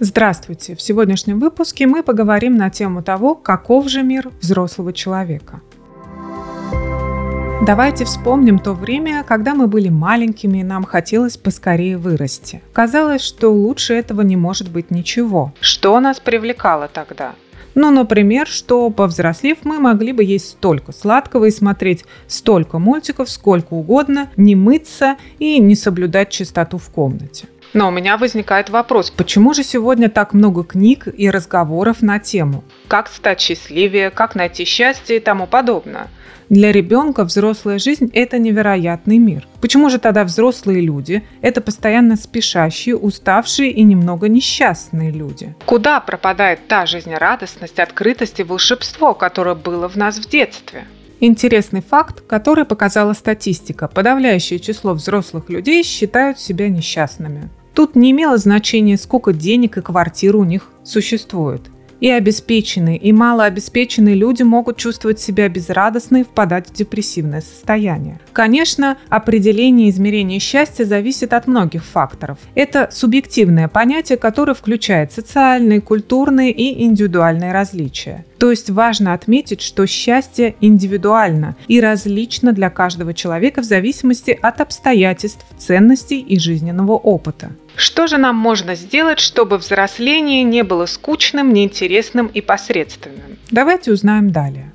Здравствуйте! В сегодняшнем выпуске мы поговорим на тему того, каков же мир взрослого человека. Давайте вспомним то время, когда мы были маленькими и нам хотелось поскорее вырасти. Казалось, что лучше этого не может быть ничего. Что нас привлекало тогда? Ну, например, что, повзрослев, мы могли бы есть столько сладкого и смотреть столько мультиков, сколько угодно, не мыться и не соблюдать чистоту в комнате. Но у меня возникает вопрос, почему же сегодня так много книг и разговоров на тему? Как стать счастливее, как найти счастье и тому подобное? Для ребенка взрослая жизнь – это невероятный мир. Почему же тогда взрослые люди – это постоянно спешащие, уставшие и немного несчастные люди? Куда пропадает та жизнерадостность, открытость и волшебство, которое было в нас в детстве? Интересный факт, который показала статистика. Подавляющее число взрослых людей считают себя несчастными. Тут не имело значения, сколько денег и квартир у них существует – и обеспеченные, и малообеспеченные люди могут чувствовать себя безрадостно и впадать в депрессивное состояние. Конечно, определение измерения счастья зависит от многих факторов. Это субъективное понятие, которое включает социальные, культурные и индивидуальные различия. То есть важно отметить, что счастье индивидуально и различно для каждого человека в зависимости от обстоятельств, ценностей и жизненного опыта. Что же нам можно сделать, чтобы взросление не было скучным, неинтересным и посредственным? Давайте узнаем далее.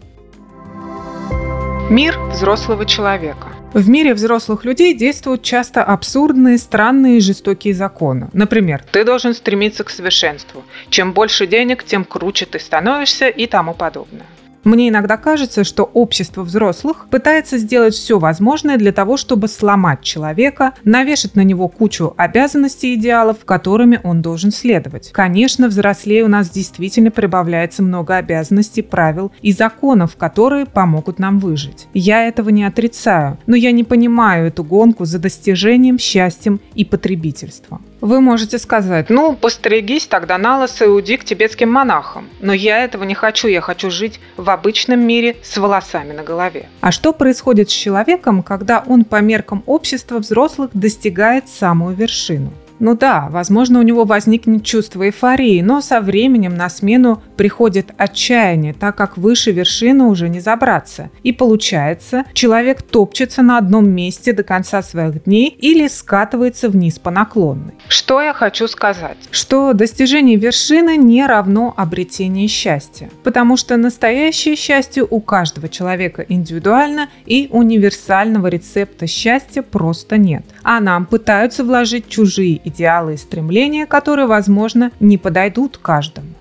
Мир взрослого человека. В мире взрослых людей действуют часто абсурдные, странные и жестокие законы. Например, ты должен стремиться к совершенству. Чем больше денег, тем круче ты становишься и тому подобное. Мне иногда кажется, что общество взрослых пытается сделать все возможное для того, чтобы сломать человека, навешать на него кучу обязанностей и идеалов, которыми он должен следовать. Конечно, взрослее у нас действительно прибавляется много обязанностей, правил и законов, которые помогут нам выжить. Я этого не отрицаю, но я не понимаю эту гонку за достижением, счастьем и потребительством. Вы можете сказать, ну, постригись тогда на лысо и уйди к тибетским монахам. Но я этого не хочу, я хочу жить в обычном мире с волосами на голове. А что происходит с человеком, когда он по меркам общества взрослых достигает самую вершину? Ну да, возможно, у него возникнет чувство эйфории, но со временем на смену приходит отчаяние, так как выше вершины уже не забраться. И получается, человек топчется на одном месте до конца своих дней или скатывается вниз по наклонной. Что я хочу сказать? Что достижение вершины не равно обретению счастья. Потому что настоящее счастье у каждого человека индивидуально и универсального рецепта счастья просто нет. А нам пытаются вложить чужие идеалы и стремления, которые, возможно, не подойдут каждому.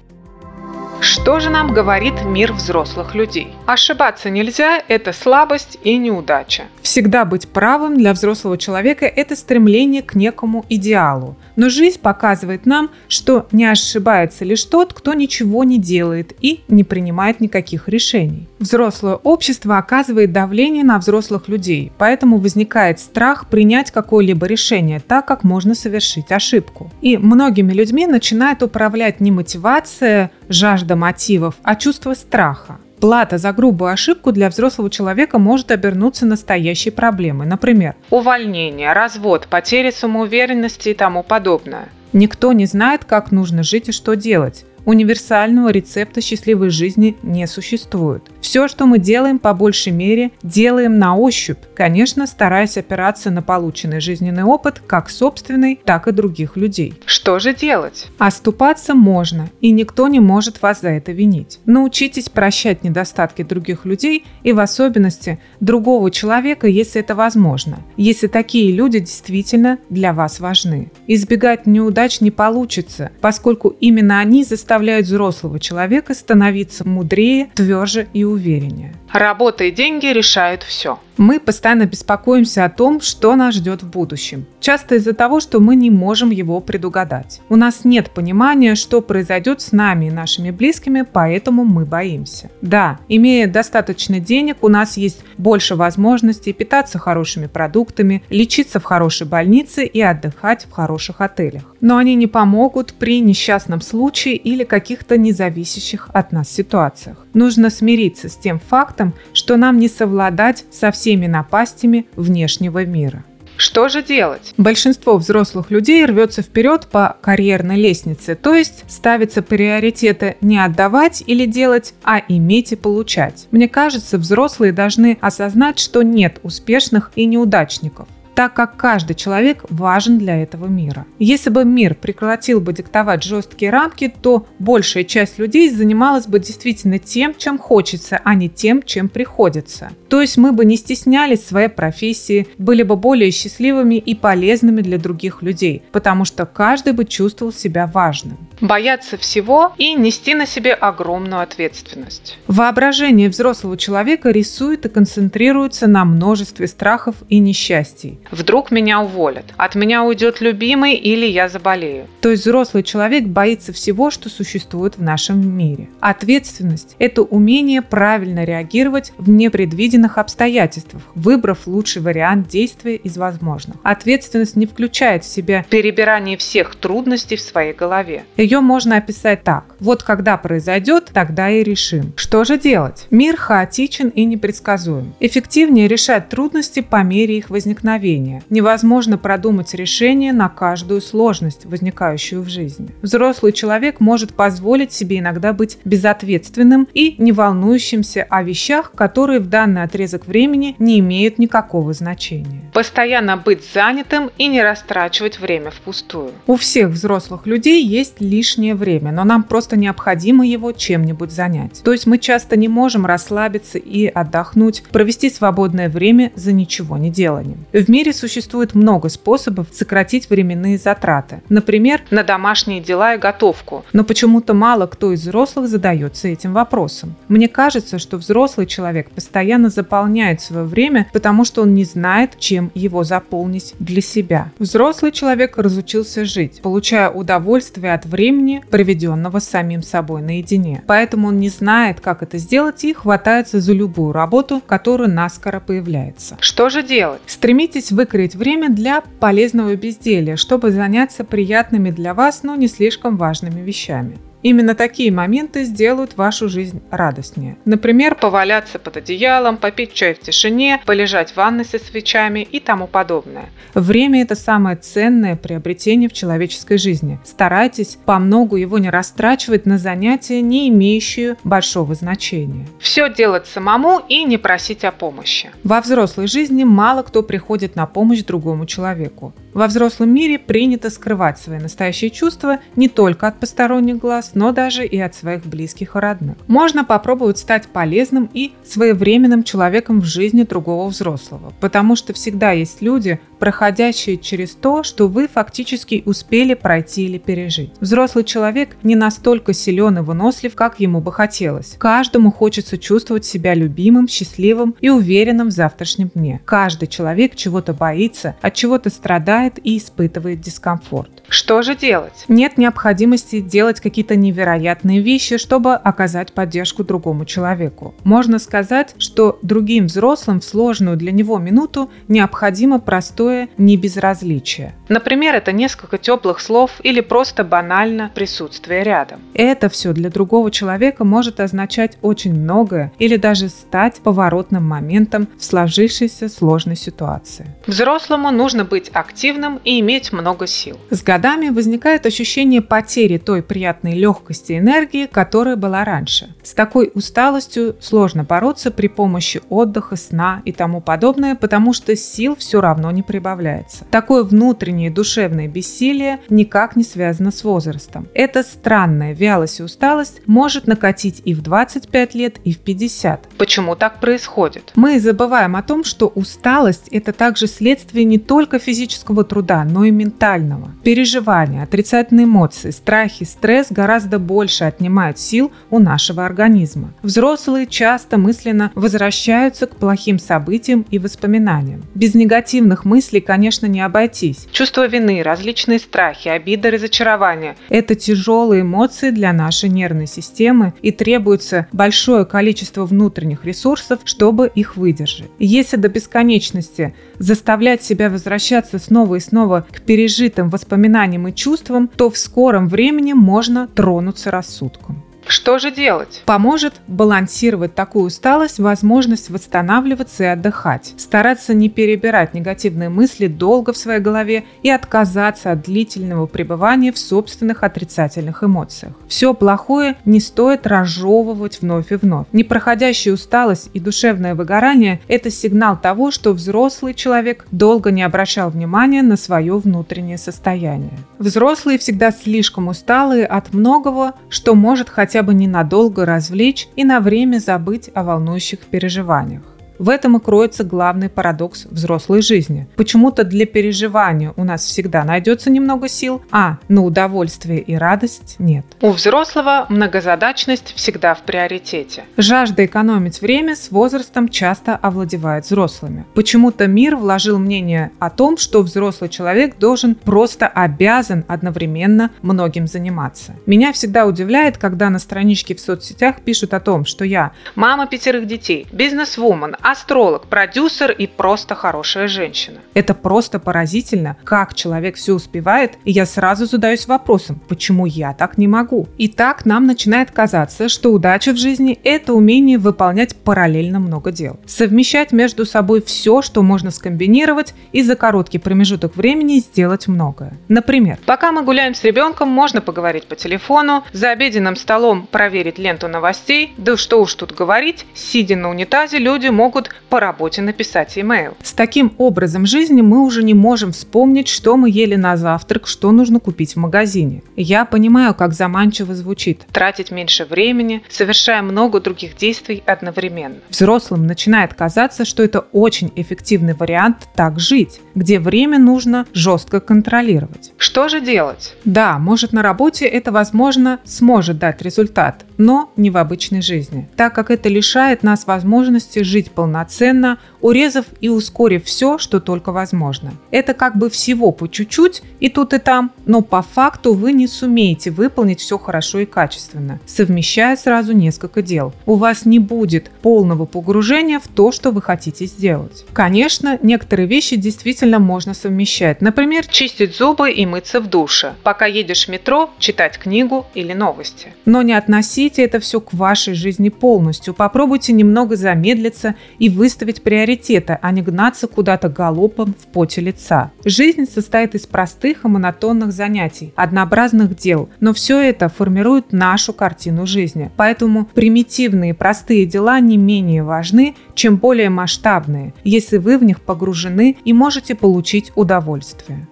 Что же нам говорит мир взрослых людей? Ошибаться нельзя – это слабость и неудача. Всегда быть правым для взрослого человека – это стремление к некому идеалу. Но жизнь показывает нам, что не ошибается лишь тот, кто ничего не делает и не принимает никаких решений. Взрослое общество оказывает давление на взрослых людей, поэтому возникает страх принять какое-либо решение, так как можно совершить ошибку. И многими людьми начинает управлять не мотивация, жажда мотивов, а чувство страха. Плата за грубую ошибку для взрослого человека может обернуться настоящей проблемой. Например, увольнение, развод, потеря самоуверенности и тому подобное. Никто не знает, как нужно жить и что делать. Универсального рецепта счастливой жизни не существует. Все, что мы делаем, по большей мере, делаем на ощупь, конечно, стараясь опираться на полученный жизненный опыт как собственный, так и других людей. Что же делать? Оступаться можно, и никто не может вас за это винить. Научитесь прощать недостатки других людей и в особенности другого человека, если это возможно, если такие люди действительно для вас важны. Избегать неудач не получится, поскольку именно они заставляют заставляют взрослого человека становиться мудрее, тверже и увереннее. Работа и деньги решают все. Мы постоянно беспокоимся о том, что нас ждет в будущем. Часто из-за того, что мы не можем его предугадать. У нас нет понимания, что произойдет с нами и нашими близкими, поэтому мы боимся. Да, имея достаточно денег, у нас есть больше возможностей питаться хорошими продуктами, лечиться в хорошей больнице и отдыхать в хороших отелях. Но они не помогут при несчастном случае или каких-то независящих от нас ситуациях. Нужно смириться с тем фактом, что нам не совладать со всеми напастями внешнего мира. Что же делать? Большинство взрослых людей рвется вперед по карьерной лестнице, то есть ставится приоритеты не отдавать или делать, а иметь и получать. Мне кажется, взрослые должны осознать, что нет успешных и неудачников так как каждый человек важен для этого мира. Если бы мир прекратил бы диктовать жесткие рамки, то большая часть людей занималась бы действительно тем, чем хочется, а не тем, чем приходится. То есть мы бы не стеснялись своей профессии, были бы более счастливыми и полезными для других людей, потому что каждый бы чувствовал себя важным. Бояться всего и нести на себе огромную ответственность. Воображение взрослого человека рисует и концентрируется на множестве страхов и несчастий. Вдруг меня уволят, от меня уйдет любимый или я заболею. То есть взрослый человек боится всего, что существует в нашем мире. Ответственность – это умение правильно реагировать в непредвиденных обстоятельствах, выбрав лучший вариант действия из возможных. Ответственность не включает в себя перебирание всех трудностей в своей голове. Ее можно описать так. Вот когда произойдет, тогда и решим. Что же делать? Мир хаотичен и непредсказуем. Эффективнее решать трудности по мере их возникновения. Невозможно продумать решение на каждую сложность, возникающую в жизни. Взрослый человек может позволить себе иногда быть безответственным и не волнующимся о вещах, которые в данный отрезок времени не имеют никакого значения. Постоянно быть занятым и не растрачивать время впустую. У всех взрослых людей есть лишнее время, но нам просто необходимо его чем-нибудь занять. То есть мы часто не можем расслабиться и отдохнуть, провести свободное время за ничего не деланием. В мире существует много способов сократить временные затраты. Например, на домашние дела и готовку. Но почему-то мало кто из взрослых задается этим вопросом. Мне кажется, что взрослый человек постоянно заполняет свое время, потому что он не знает, чем его заполнить для себя. Взрослый человек разучился жить, получая удовольствие от времени, проведенного с самим собой наедине. Поэтому он не знает, как это сделать и хватается за любую работу, которая наскоро появляется. Что же делать? Стремитесь выкроить время для полезного безделия, чтобы заняться приятными для вас, но не слишком важными вещами. Именно такие моменты сделают вашу жизнь радостнее. Например, поваляться под одеялом, попить чай в тишине, полежать в ванной со свечами и тому подобное. Время – это самое ценное приобретение в человеческой жизни. Старайтесь по многу его не растрачивать на занятия, не имеющие большого значения. Все делать самому и не просить о помощи. Во взрослой жизни мало кто приходит на помощь другому человеку. Во взрослом мире принято скрывать свои настоящие чувства не только от посторонних глаз, но даже и от своих близких и родных. Можно попробовать стать полезным и своевременным человеком в жизни другого взрослого, потому что всегда есть люди, проходящие через то, что вы фактически успели пройти или пережить. Взрослый человек не настолько силен и вынослив, как ему бы хотелось. Каждому хочется чувствовать себя любимым, счастливым и уверенным в завтрашнем дне. Каждый человек чего-то боится, от чего-то страдает и испытывает дискомфорт. Что же делать? Нет необходимости делать какие-то невероятные вещи, чтобы оказать поддержку другому человеку. Можно сказать, что другим взрослым в сложную для него минуту необходимо простое небезразличие. Например, это несколько теплых слов или просто банально присутствие рядом. Это все для другого человека может означать очень многое или даже стать поворотным моментом в сложившейся сложной ситуации. Взрослому нужно быть активным и иметь много сил. С годами возникает ощущение потери той приятной легкости и энергии, которая была раньше. С такой усталостью сложно бороться при помощи отдыха, сна и тому подобное, потому что сил все равно не прибавляется. Такое внутреннее душевное бессилие никак не связано с возрастом. Эта странная вялость и усталость может накатить и в 25 лет, и в 50. Почему так происходит? Мы забываем о том, что усталость – это также следствие не только физического труда, но и ментального. Переживания, отрицательные эмоции, страхи, стресс гораздо больше отнимают сил у нашего организма. Взрослые часто мысленно возвращаются к плохим событиям и воспоминаниям. Без негативных мыслей конечно, не обойтись. Чувство вины, различные страхи, обида, разочарования – это тяжелые эмоции для нашей нервной системы и требуется большое количество внутренних ресурсов, чтобы их выдержать. Если до бесконечности заставлять себя возвращаться снова и снова к пережитым воспоминаниям и чувствам, то в скором времени можно тронуться рассудком. Что же делать? Поможет балансировать такую усталость возможность восстанавливаться и отдыхать. Стараться не перебирать негативные мысли долго в своей голове и отказаться от длительного пребывания в собственных отрицательных эмоциях. Все плохое не стоит разжевывать вновь и вновь. Непроходящая усталость и душевное выгорание – это сигнал того, что взрослый человек долго не обращал внимания на свое внутреннее состояние. Взрослые всегда слишком усталые от многого, что может хотя бы ненадолго развлечь и на время забыть о волнующих переживаниях. В этом и кроется главный парадокс взрослой жизни. Почему-то для переживания у нас всегда найдется немного сил, а на удовольствие и радость нет. У взрослого многозадачность всегда в приоритете. Жажда экономить время с возрастом часто овладевает взрослыми. Почему-то мир вложил мнение о том, что взрослый человек должен просто обязан одновременно многим заниматься. Меня всегда удивляет, когда на страничке в соцсетях пишут о том, что я мама пятерых детей, бизнес-вумен, астролог, продюсер и просто хорошая женщина. Это просто поразительно, как человек все успевает, и я сразу задаюсь вопросом, почему я так не могу? И так нам начинает казаться, что удача в жизни – это умение выполнять параллельно много дел. Совмещать между собой все, что можно скомбинировать, и за короткий промежуток времени сделать многое. Например, пока мы гуляем с ребенком, можно поговорить по телефону, за обеденным столом проверить ленту новостей, да что уж тут говорить, сидя на унитазе, люди могут могут по работе написать имейл. С таким образом жизни мы уже не можем вспомнить, что мы ели на завтрак, что нужно купить в магазине. Я понимаю, как заманчиво звучит. Тратить меньше времени, совершая много других действий одновременно. Взрослым начинает казаться, что это очень эффективный вариант так жить, где время нужно жестко контролировать. Что же делать? Да, может на работе это, возможно, сможет дать результат, но не в обычной жизни, так как это лишает нас возможности жить полноценно полноценно, урезав и ускорив все, что только возможно. Это как бы всего по чуть-чуть и тут и там, но по факту вы не сумеете выполнить все хорошо и качественно, совмещая сразу несколько дел. У вас не будет полного погружения в то, что вы хотите сделать. Конечно, некоторые вещи действительно можно совмещать. Например, чистить зубы и мыться в душе. Пока едешь в метро, читать книгу или новости. Но не относите это все к вашей жизни полностью. Попробуйте немного замедлиться и выставить приоритеты, а не гнаться куда-то галопом в поте лица. Жизнь состоит из простых и монотонных занятий, однообразных дел, но все это формирует нашу картину жизни. Поэтому примитивные простые дела не менее важны, чем более масштабные, если вы в них погружены и можете получить удовольствие.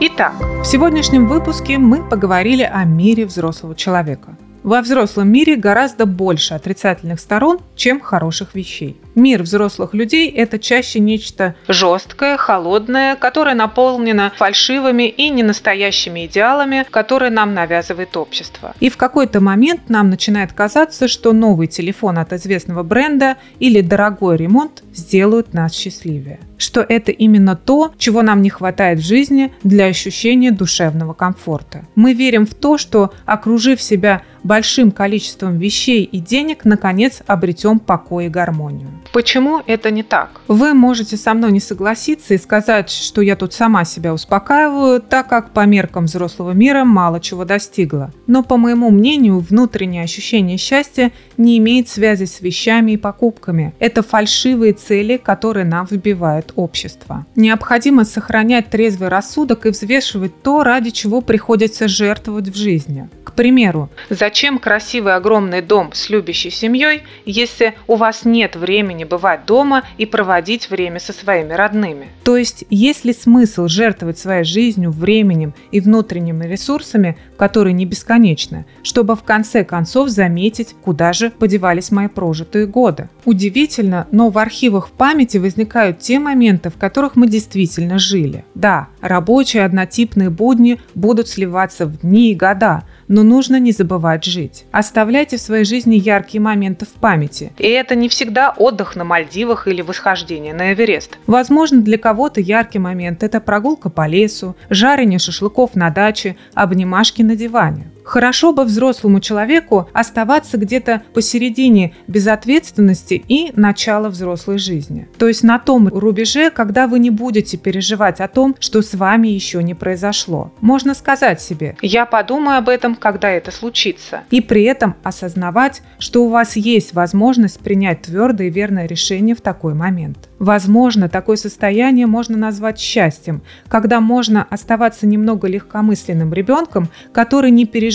Итак, в сегодняшнем выпуске мы поговорили о мире взрослого человека. Во взрослом мире гораздо больше отрицательных сторон, чем хороших вещей. Мир взрослых людей – это чаще нечто жесткое, холодное, которое наполнено фальшивыми и ненастоящими идеалами, которые нам навязывает общество. И в какой-то момент нам начинает казаться, что новый телефон от известного бренда или дорогой ремонт сделают нас счастливее. Что это именно то, чего нам не хватает в жизни для ощущения душевного комфорта. Мы верим в то, что, окружив себя большим количеством вещей и денег, наконец обретем покой и гармонию. Почему это не так? Вы можете со мной не согласиться и сказать, что я тут сама себя успокаиваю, так как по меркам взрослого мира мало чего достигла. Но, по моему мнению, внутреннее ощущение счастья не имеет связи с вещами и покупками. Это фальшивые цели, которые нам вбивает общество. Необходимо сохранять трезвый рассудок и взвешивать то, ради чего приходится жертвовать в жизни. К примеру, зачем красивый огромный дом с любящей семьей, если у вас нет времени бывать дома и проводить время со своими родными? То есть, есть ли смысл жертвовать своей жизнью, временем и внутренними ресурсами, которые не бесконечны, чтобы в конце концов заметить, куда же подевались мои прожитые годы? Удивительно, но в архивах памяти возникают те моменты, в которых мы действительно жили. Да, рабочие однотипные будни будут сливаться в дни и года, но нужно не забывать жить. Оставляйте в своей жизни яркие моменты в памяти. И это не всегда отдых на Мальдивах или восхождение на Эверест. Возможно, для кого-то яркий момент – это прогулка по лесу, жарение шашлыков на даче, обнимашки на диване. Хорошо бы взрослому человеку оставаться где-то посередине безответственности и начала взрослой жизни. То есть на том рубеже, когда вы не будете переживать о том, что с вами еще не произошло. Можно сказать себе «я подумаю об этом, когда это случится». И при этом осознавать, что у вас есть возможность принять твердое и верное решение в такой момент. Возможно, такое состояние можно назвать счастьем, когда можно оставаться немного легкомысленным ребенком, который не переживает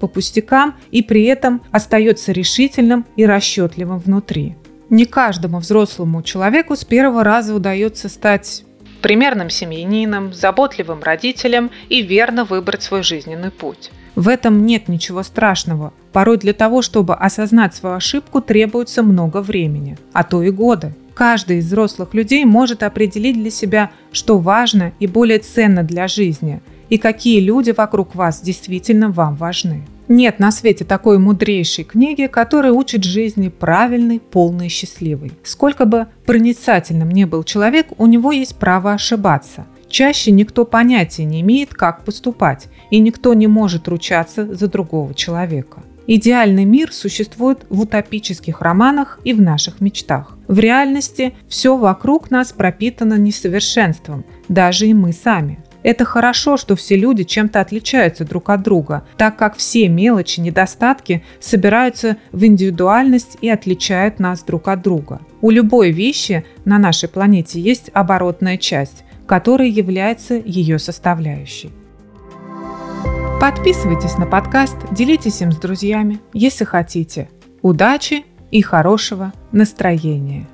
по пустякам и при этом остается решительным и расчетливым внутри. Не каждому взрослому человеку с первого раза удается стать примерным семьянином, заботливым родителем и верно выбрать свой жизненный путь. В этом нет ничего страшного. Порой для того, чтобы осознать свою ошибку, требуется много времени, а то и годы. Каждый из взрослых людей может определить для себя, что важно и более ценно для жизни, и какие люди вокруг вас действительно вам важны. Нет на свете такой мудрейшей книги, которая учит жизни правильной, полной счастливой. Сколько бы проницательным ни был человек, у него есть право ошибаться. Чаще никто понятия не имеет, как поступать, и никто не может ручаться за другого человека. Идеальный мир существует в утопических романах и в наших мечтах. В реальности все вокруг нас пропитано несовершенством, даже и мы сами. Это хорошо, что все люди чем-то отличаются друг от друга, так как все мелочи, недостатки собираются в индивидуальность и отличают нас друг от друга. У любой вещи на нашей планете есть оборотная часть, которая является ее составляющей. Подписывайтесь на подкаст, делитесь им с друзьями, если хотите. Удачи и хорошего настроения!